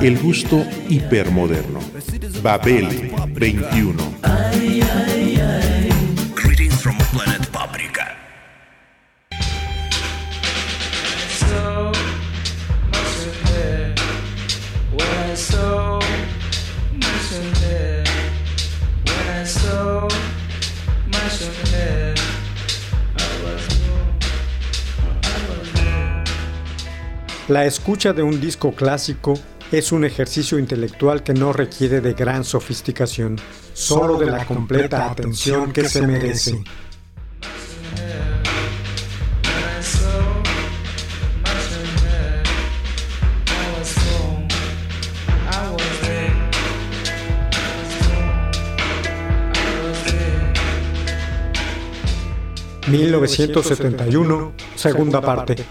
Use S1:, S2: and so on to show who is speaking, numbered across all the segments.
S1: El gusto hipermoderno. Babel 21.
S2: Greetings from planet Paprika.
S3: so much ahead. When I so much ahead. When I so much ahead. I was born. I was born.
S4: La escucha de un disco clásico es un ejercicio intelectual que no requiere de gran sofisticación, solo de la completa atención que se merece.
S3: When I so much ahead. I was born. I was there. I was born. I was there.
S4: 1971, segunda parte.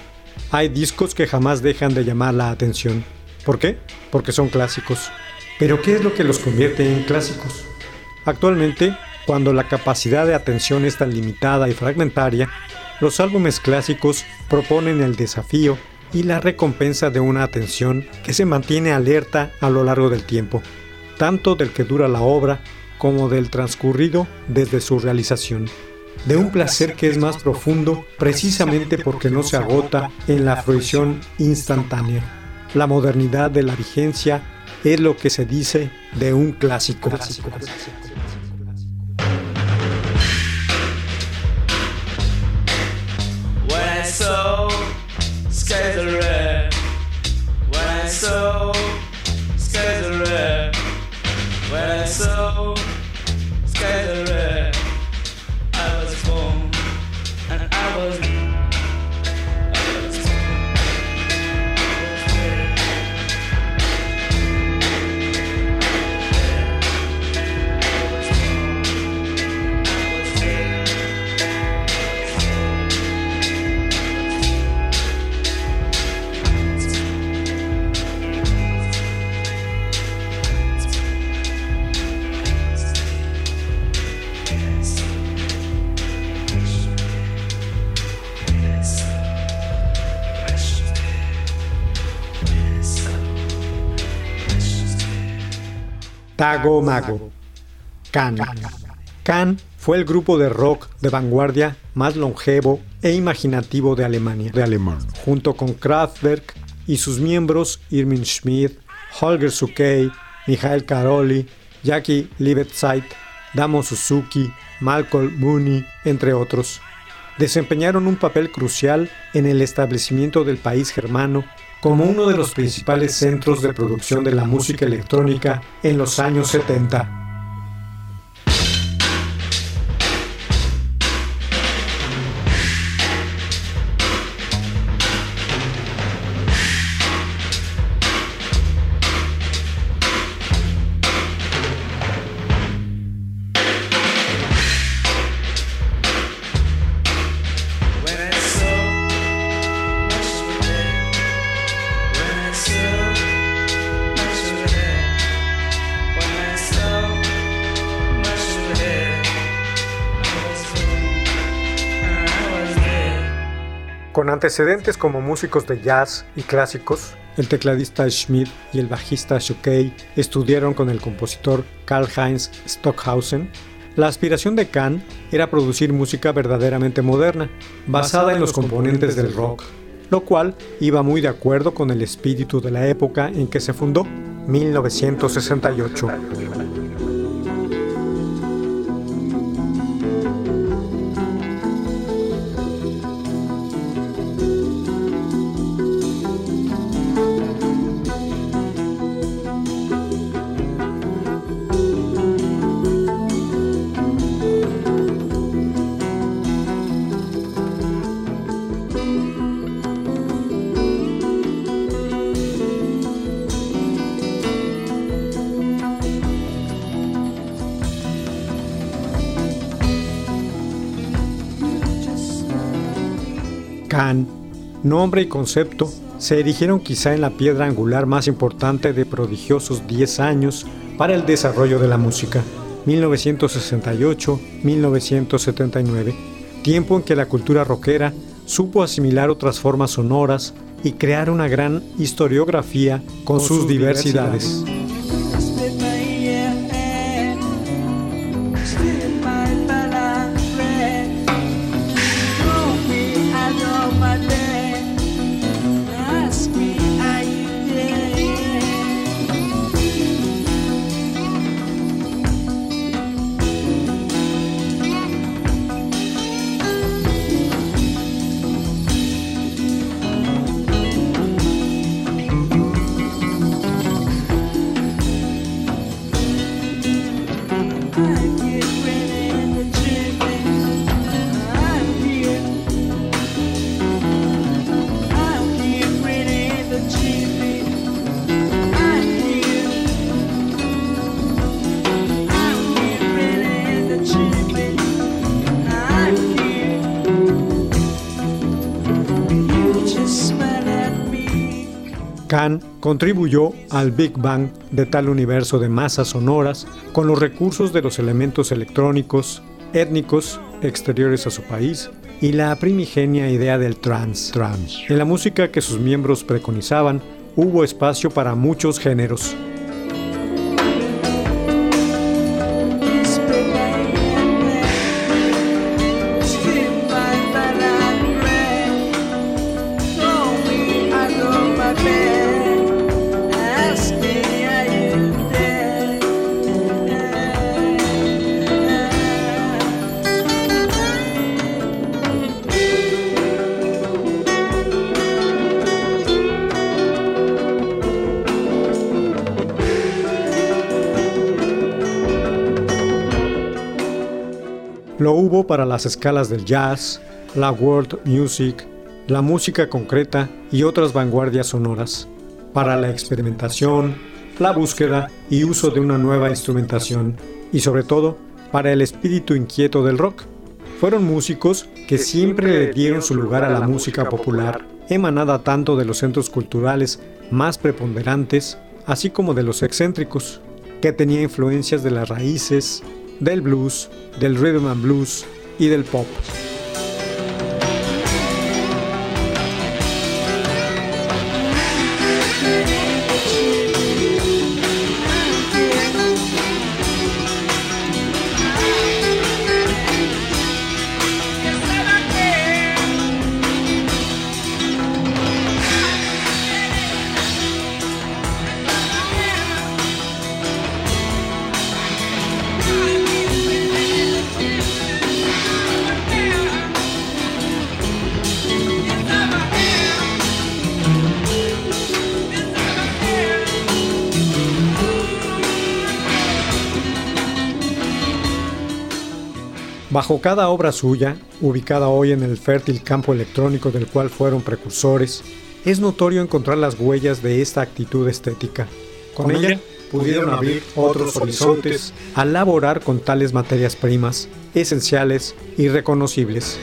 S4: Hay discos que jamás dejan de llamar la atención. ¿Por qué? Porque son clásicos. Pero ¿qué es lo que los convierte en clásicos? Actualmente, cuando la capacidad de atención es tan limitada y fragmentaria, los álbumes clásicos proponen el desafío y la recompensa de una atención que se mantiene alerta a lo largo del tiempo, tanto del que dura la obra como del transcurrido desde su realización de un placer que es más profundo precisamente porque no se agota en la fruición instantánea. La modernidad de la vigencia es lo que se dice de un clásico. Tago Mago. Can. Can fue el grupo de rock de vanguardia más longevo e imaginativo de Alemania. De alemán. Junto con Kraftwerk y sus miembros Irmin Schmidt, Holger Sukey, Michael Karoli, Jackie Liebezeit, Damo Suzuki, Malcolm Mooney, entre otros. Desempeñaron un papel crucial en el establecimiento del país germano como uno de los principales centros de producción de la música electrónica en los años 70. Antecedentes como músicos de jazz y clásicos, el tecladista Schmidt y el bajista Shukey estudiaron con el compositor Karl-Heinz Stockhausen. La aspiración de Kahn era producir música verdaderamente moderna, basada en los componentes del rock, lo cual iba muy de acuerdo con el espíritu de la época en que se fundó, 1968. Nombre y concepto. Se erigieron quizá en la piedra angular más importante de prodigiosos 10 años para el desarrollo de la música, 1968-1979, tiempo en que la cultura rockera supo asimilar otras formas sonoras y crear una gran historiografía con, sus, diversidades. Contribuyó al Big Bang de tal universo de masas sonoras con los recursos de los elementos electrónicos, étnicos, exteriores a su país y la primigenia idea del trance. En la música que sus miembros preconizaban, hubo espacio para muchos géneros, Para las escalas del jazz, la world music, la música concreta y otras vanguardias sonoras, para la experimentación, la búsqueda y uso de una nueva instrumentación, y sobre todo para el espíritu inquieto del rock. Fueron músicos que siempre le dieron su lugar a la música popular, emanada tanto de los centros culturales más preponderantes, así como de los excéntricos, que tenía influencias de las raíces, del blues, del rhythm and blues y del pop. Bajo cada obra suya, ubicada hoy en el fértil campo electrónico del cual fueron precursores, es notorio encontrar las huellas de esta actitud estética. Con, ella pudieron abrir otros horizontes al laborar con tales materias primas, esenciales y reconocibles.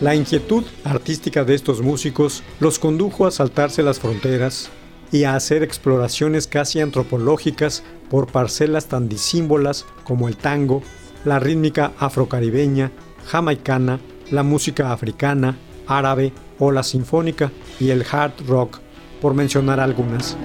S4: La inquietud artística de estos músicos los condujo a saltarse las fronteras y a hacer exploraciones casi antropológicas por parcelas tan disímbolas como el tango, la rítmica afrocaribeña, jamaicana, la música africana, árabe o la sinfónica y el hard rock, por mencionar algunas.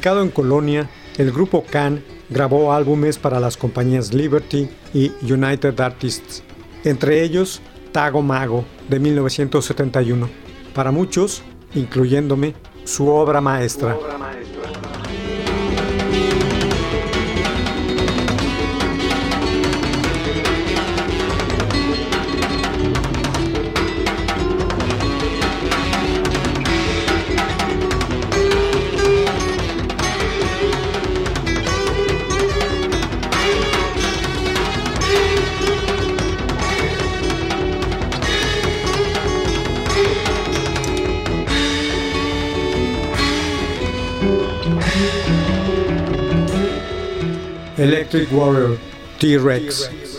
S4: Radicado en Colonia, el grupo Can grabó álbumes para las compañías Liberty y United Artists, entre ellos Tago Mago de 1971. Para muchos, incluyéndome, su obra maestra. Electric Warrior, T-Rex.
S5: I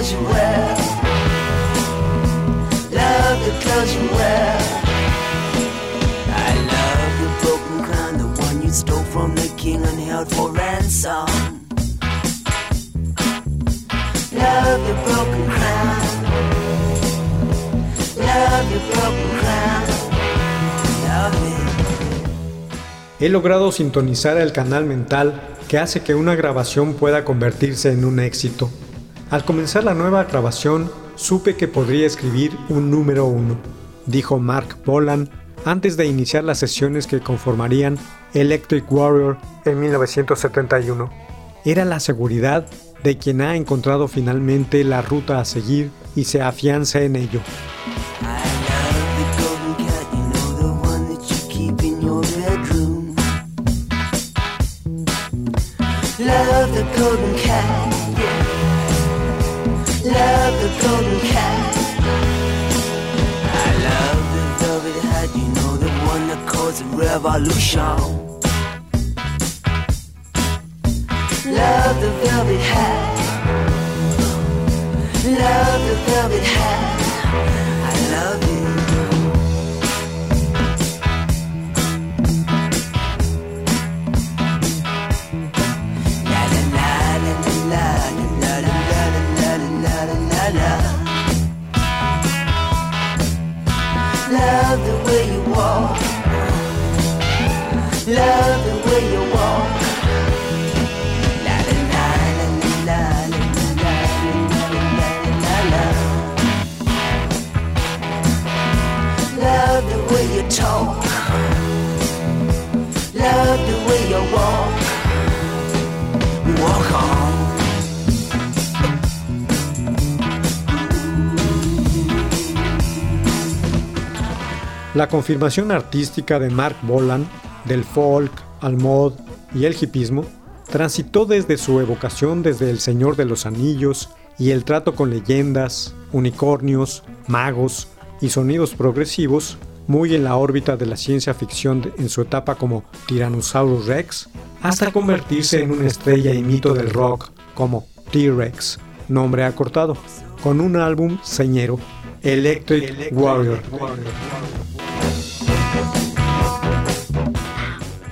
S5: clothes you wear. Love the clothes you wear. I love the broken crown, the one you stole from the king and held for ransom. Love the broken crown. Love your broken crown. Love it.
S4: He logrado sintonizar el canal mental que hace que una grabación pueda convertirse en un éxito. Al comenzar la nueva grabación, supe que podría escribir un número uno, dijo Mark Bolan antes de iniciar las sesiones que conformarían Electric Warrior en 1971. Era la seguridad de quien ha encontrado finalmente la ruta a seguir y se afianza en ello.
S5: Love the golden cat. I love the velvet hat, you know the one that caused a revolution. Love the velvet hat. Love the velvet hat. Love the way you walk. Love the way you walk. La
S4: confirmación artística de Mark Bolan del folk al mod y el hipismo transitó desde su evocación desde El Señor de los Anillos y el trato con leyendas, unicornios, magos y sonidos progresivos, muy en la órbita de la ciencia ficción en su etapa como Tyrannosaurus Rex, hasta convertirse en una estrella y mito del rock como T-Rex, nombre acortado, con un álbum señero, Electric Warrior.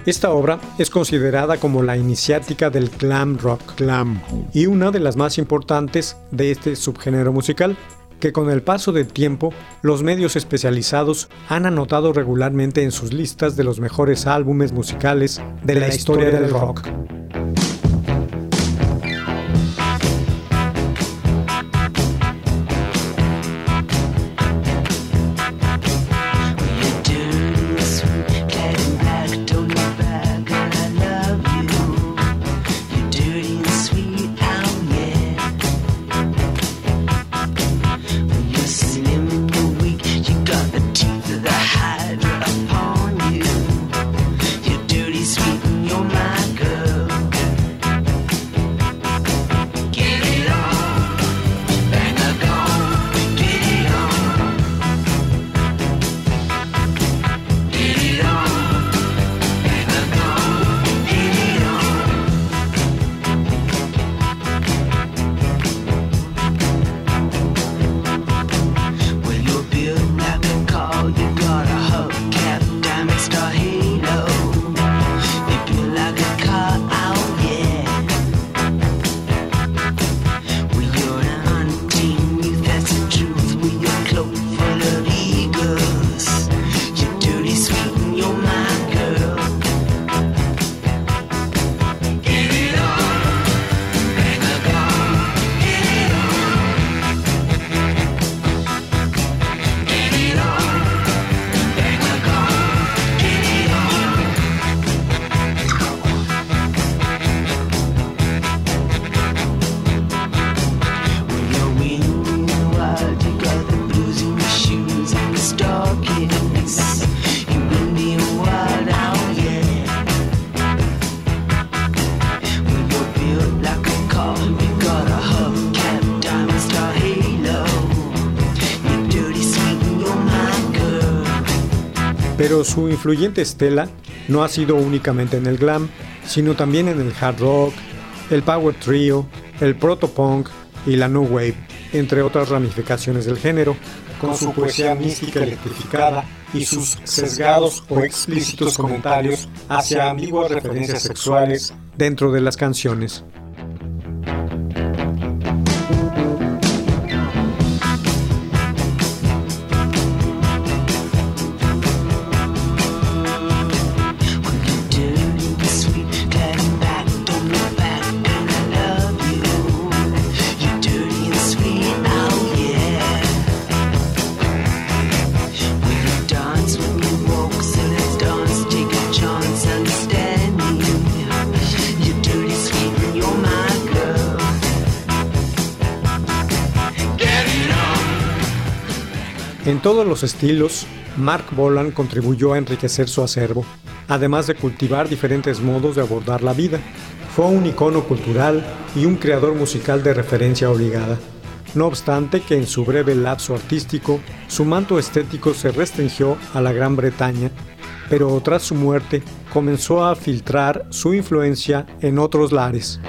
S4: Esta obra es considerada como la iniciática del glam rock
S1: Clam.
S4: y una de las más importantes de este subgénero musical, que con el paso del tiempo los medios especializados han anotado regularmente en sus listas de los mejores álbumes musicales de la historia del rock. Pero su influyente estela no ha sido únicamente en el glam, sino también en el hard rock, el power trio, el proto-punk y la new wave, entre otras ramificaciones del género, con su poesía mística electrificada y sus sesgados o explícitos comentarios hacia ambiguas referencias sexuales dentro de las canciones. Todos los estilos, Mark Bolan contribuyó a enriquecer su acervo, además de cultivar diferentes modos de abordar la vida. Fue un icono cultural y un creador musical de referencia obligada. No obstante que en su breve lapso artístico, su manto estético se restringió a la Gran Bretaña, pero tras su muerte comenzó a filtrar su influencia en otros lares.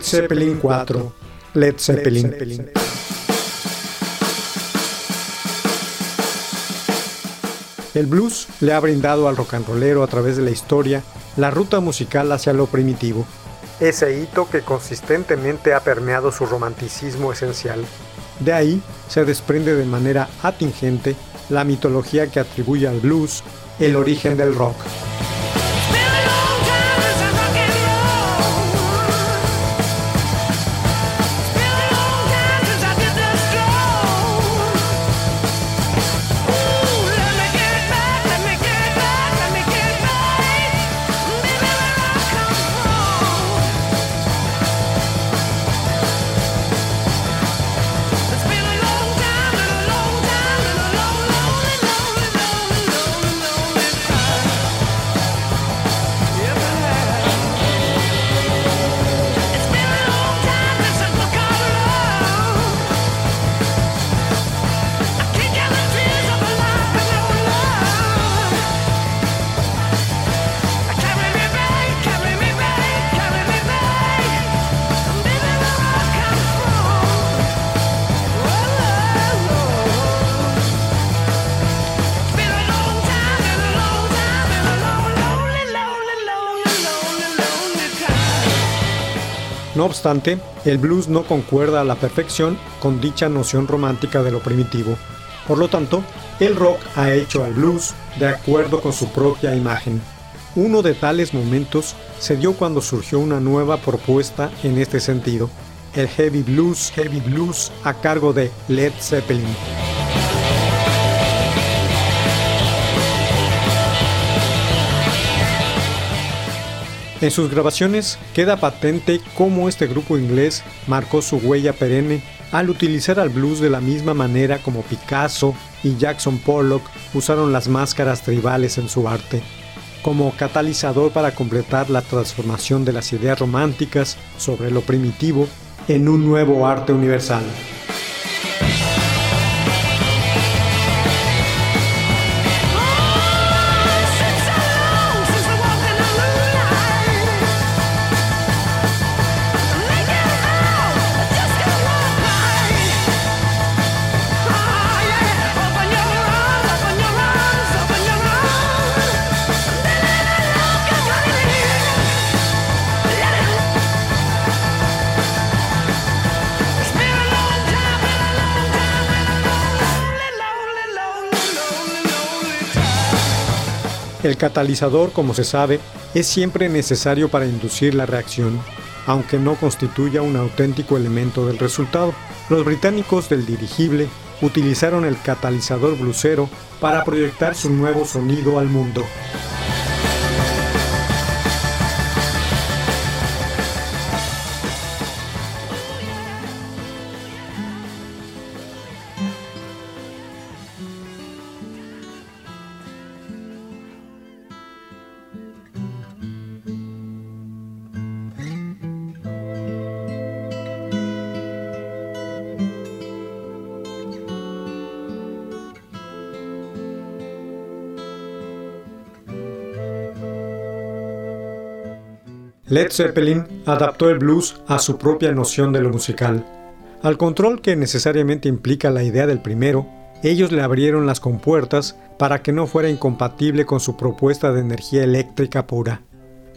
S4: Led Zeppelin 4. Led Zeppelin. El blues le ha brindado al rock and rollero a través de la historia la ruta musical hacia lo primitivo, ese hito que consistentemente ha permeado su romanticismo esencial. De ahí se desprende de manera atingente la mitología que atribuye al blues el origen del rock. Obstante, el blues no concuerda a la perfección con dicha noción romántica de lo primitivo. Por lo tanto, el rock ha hecho al blues de acuerdo con su propia imagen. Uno de tales momentos se dio cuando surgió una nueva propuesta en este sentido, el heavy blues, heavy blues a cargo de Led Zeppelin. En sus grabaciones queda patente cómo este grupo inglés marcó su huella perenne al utilizar al blues de la misma manera como Picasso y Jackson Pollock usaron las máscaras tribales en su arte, como catalizador para completar la transformación de las ideas románticas sobre lo primitivo en un nuevo arte universal. El catalizador, como se sabe, es siempre necesario para inducir la reacción, aunque no constituya un auténtico elemento del resultado. Los británicos del dirigible utilizaron el catalizador blusero para proyectar su nuevo sonido al mundo. Led Zeppelin adaptó el blues a su propia noción de lo musical. Al control que necesariamente implica la idea del primero, ellos le abrieron las compuertas para que no fuera incompatible con su propuesta de energía eléctrica pura.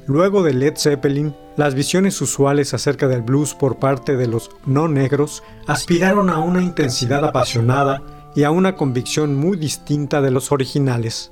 S4: Luego de Led Zeppelin, las visiones usuales acerca del blues por parte de los no negros aspiraron a una intensidad apasionada y a una convicción muy distinta de los originales.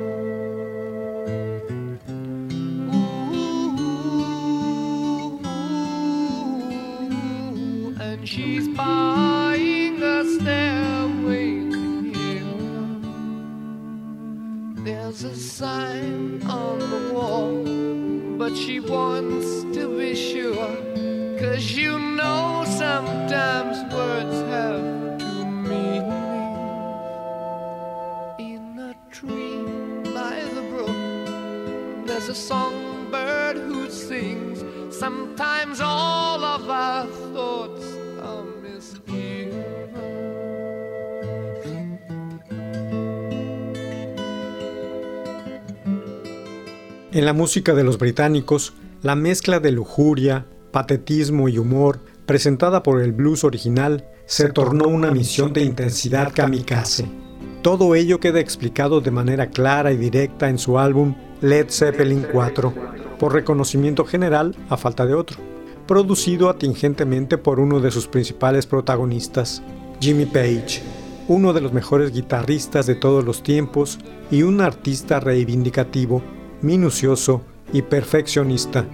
S6: She's buying a stairway to heaven. There's a sign on the wall, but she wants to be sure. Cause you know sometimes
S4: En la música de los británicos, la mezcla de lujuria, patetismo y humor presentada por el blues original se tornó una misión de intensidad kamikaze. Todo ello queda explicado de manera clara y directa en su álbum Led Zeppelin 4, por reconocimiento general a falta de otro, producido atingentemente por uno de sus principales protagonistas, Jimmy Page, uno de los mejores guitarristas de todos los tiempos y un artista reivindicativo minucioso y perfeccionista.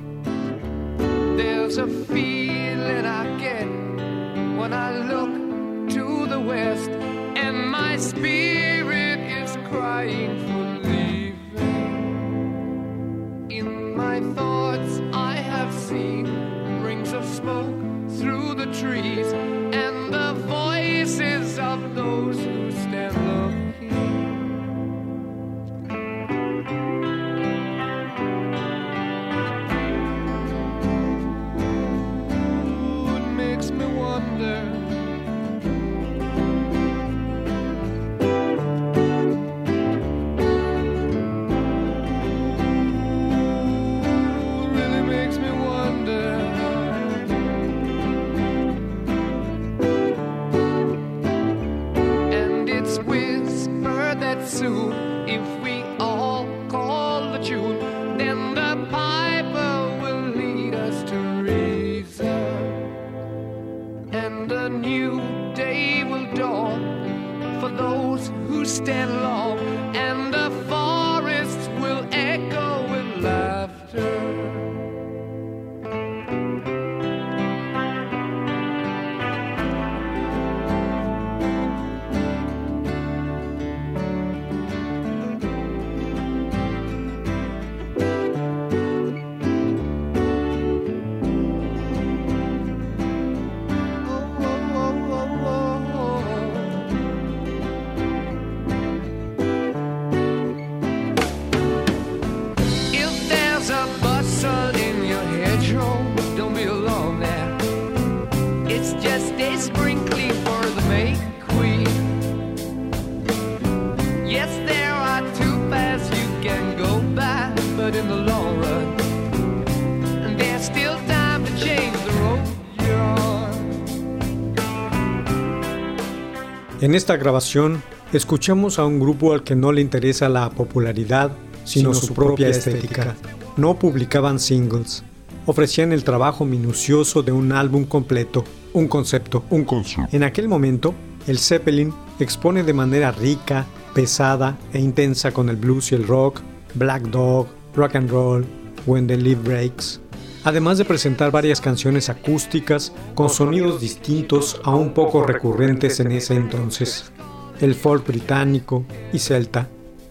S4: En esta grabación escuchamos a un grupo al que no le interesa la popularidad, sino, su, propia estética. No publicaban singles, ofrecían el trabajo minucioso de un álbum completo, un concepto.
S1: Un concepto.
S4: En aquel momento, el Zeppelin expone de manera rica, pesada e intensa con el blues y el rock, Black Dog, rock and roll, When the Leaf Breaks, además de presentar varias canciones acústicas con sonidos distintos a un poco recurrentes en ese entonces. El folk británico y celta,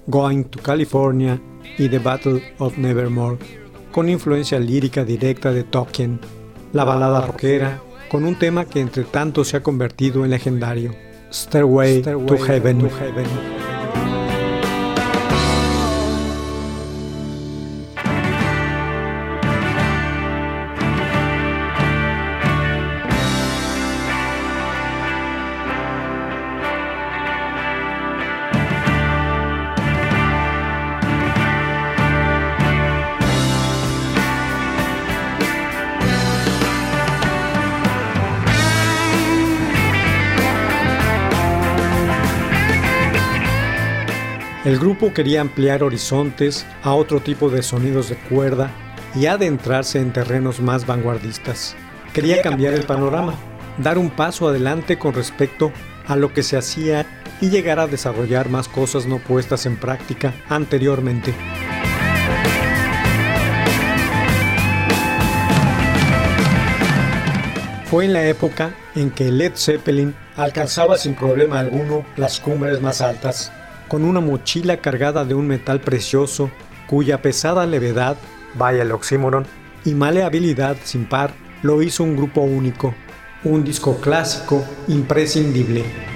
S4: Going to California y The Battle of Nevermore, con influencia lírica directa de Tolkien, la balada rockera, con un tema que entre tanto se ha convertido en legendario, Stairway, to Heaven. Grupo quería ampliar horizontes a otro tipo de sonidos de cuerda y adentrarse en terrenos más vanguardistas. Quería cambiar el panorama, dar un paso adelante con respecto a lo que se hacía y llegar a desarrollar más cosas no puestas en práctica anteriormente. Fue en la época en que Led Zeppelin alcanzaba sin problema alguno las cumbres más altas con una mochila cargada de un metal precioso cuya pesada levedad, vaya el oxímoron, y maleabilidad sin par lo hizo un grupo único, un disco clásico imprescindible.